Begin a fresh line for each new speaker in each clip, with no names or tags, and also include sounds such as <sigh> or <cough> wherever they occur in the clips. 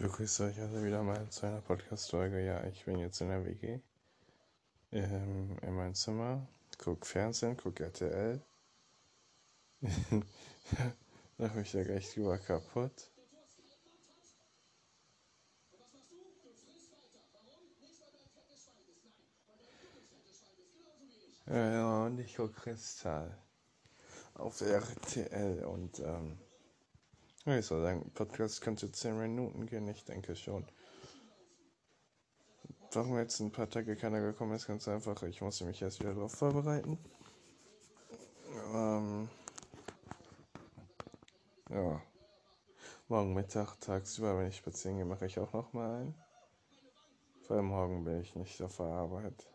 begrüße euch also wieder mal zu einer Podcast-Folge. Ja, ich bin jetzt in der WG. Ähm, in meinem Zimmer. Guck Fernsehen, guck RTL. <laughs> Mach mich da gleich drüber kaputt. Ja, und ich guck Kristall auf RTL und ähm, ich soll sagen, Podcast könnte 10 Minuten gehen, ich denke schon. Warum jetzt ein paar Tage keiner gekommen ist, ganz einfach. Ich musste mich erst wieder darauf vorbereiten. Ähm, ja. Morgen Mittag, tagsüber, wenn ich spazieren gehe, mache ich auch noch mal einen. Weil morgen bin ich nicht auf der Arbeit.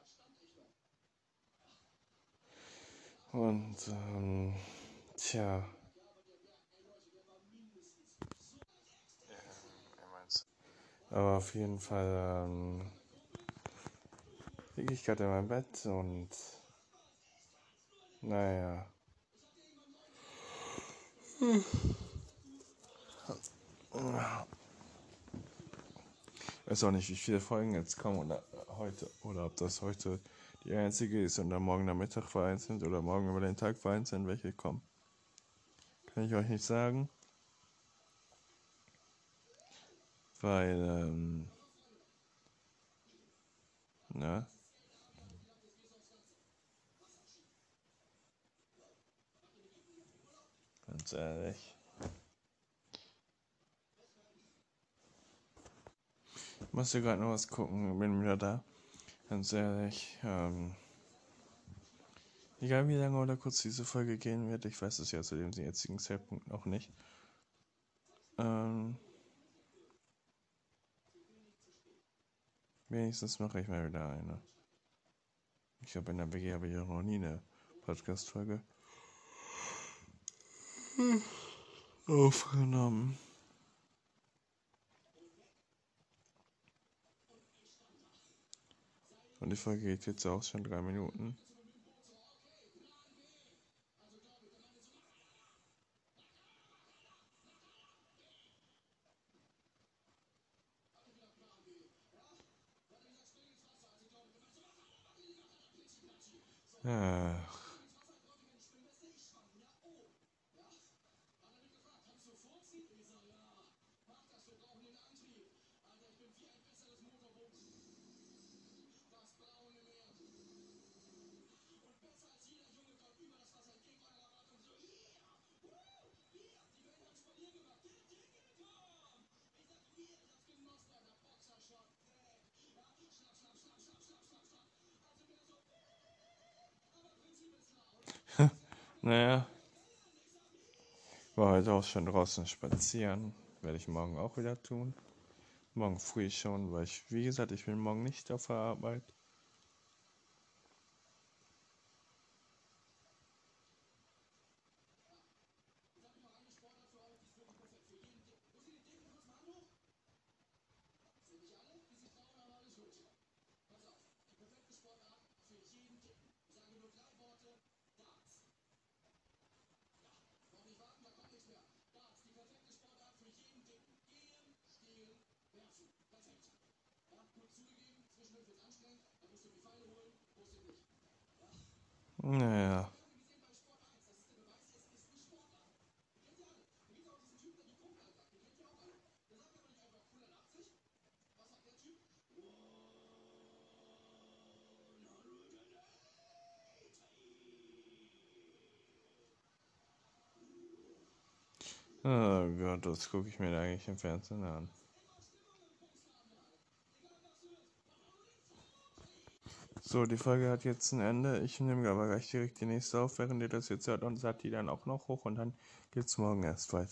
Und, ähm, tja. Aber auf jeden Fall ähm, liege ich gerade in meinem Bett und naja. Ich weiß auch nicht, wie viele Folgen jetzt kommen oder heute oder ob das heute die einzige ist und dann morgen am Mittag vereint sind oder morgen über den Tag vereint sind, welche kommen. Kann ich euch nicht sagen. Weil, ähm, ne? Ganz ehrlich. Ich musste gerade noch was gucken, bin wieder da. Ganz ehrlich, ähm, egal wie lange oder kurz diese Folge gehen wird, ich weiß es ja zu dem jetzigen Zeitpunkt noch nicht. Ähm, Wenigstens mache ich mal wieder eine. Ich habe in der WG habe ich auch noch nie eine Podcast-Folge aufgenommen. Und die Folge geht jetzt auch schon drei Minuten. 嗯。Naja. War heute auch schon draußen spazieren. Werde ich morgen auch wieder tun. Morgen früh schon, weil ich, wie gesagt, ich bin morgen nicht auf der Arbeit. Naja. Oh Gott, das gucke ich mir eigentlich im Fernsehen an. So, die Folge hat jetzt ein Ende. Ich nehme aber gleich direkt die nächste auf, während ihr das jetzt hört und sagt die dann auch noch hoch und dann geht's morgen erst weiter.